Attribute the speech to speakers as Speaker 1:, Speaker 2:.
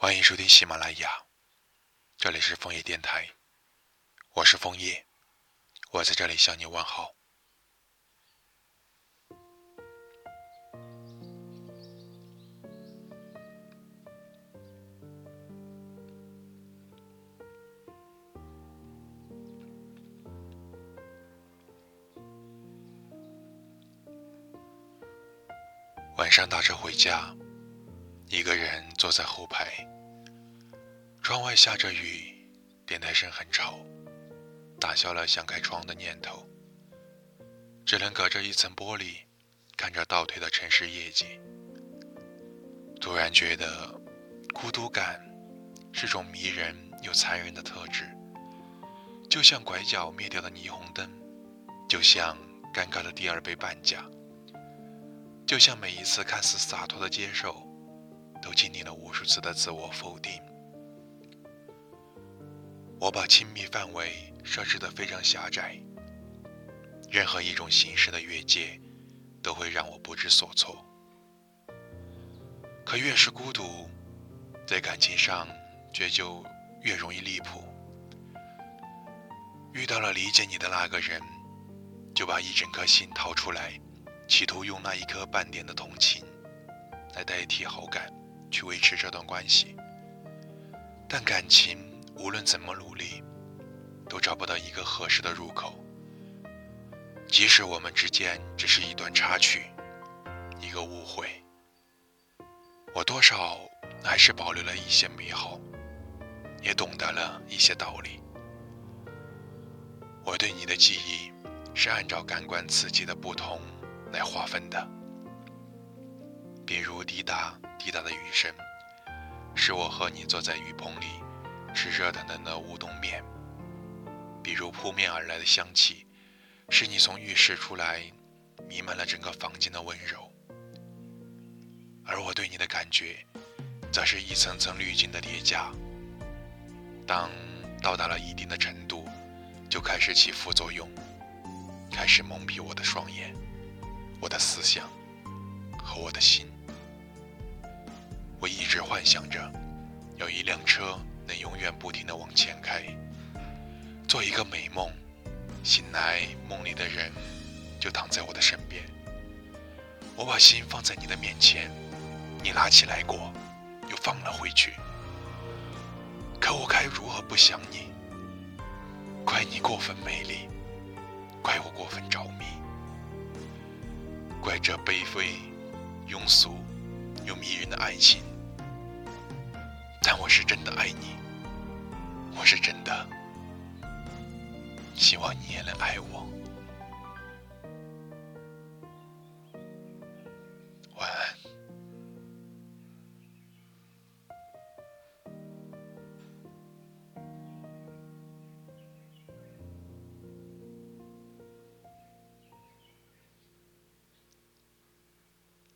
Speaker 1: 欢迎收听喜马拉雅，这里是枫叶电台，我是枫叶，我在这里向你问好。晚上打车回家，一个人坐在后排。窗外下着雨，电台声很吵，打消了想开窗的念头。只能隔着一层玻璃，看着倒退的城市夜景。突然觉得，孤独感是种迷人又残忍的特质，就像拐角灭掉的霓虹灯，就像尴尬的第二杯半价。就像每一次看似洒脱的接受，都经历了无数次的自我否定。我把亲密范围设置的非常狭窄，任何一种形式的越界，都会让我不知所措。可越是孤独，在感情上却就越容易离谱。遇到了理解你的那个人，就把一整颗心掏出来。企图用那一颗半点的同情来代替好感，去维持这段关系。但感情无论怎么努力，都找不到一个合适的入口。即使我们之间只是一段插曲，一个误会，我多少还是保留了一些美好，也懂得了一些道理。我对你的记忆是按照感官刺激的不同。来划分的，滴答滴答的雨声，是我和你坐在雨棚里吃热腾腾的乌冬面；比如扑面而来的香气，是你从浴室出来，弥漫了整个房间的温柔。而我对你的感觉，则是一层层滤镜的叠加，当到达了一定的程度，就开始起副作用，开始蒙蔽我的双眼。我的思想和我的心，我一直幻想着有一辆车能永远不停的往前开，做一个美梦，醒来梦里的人就躺在我的身边。我把心放在你的面前，你拿起来过，又放了回去。可我该如何不想你？怪你过分美丽，怪我过分着迷。怪这卑微、庸俗又迷人的爱情，我是真的爱你，我是真的希望你也能爱我。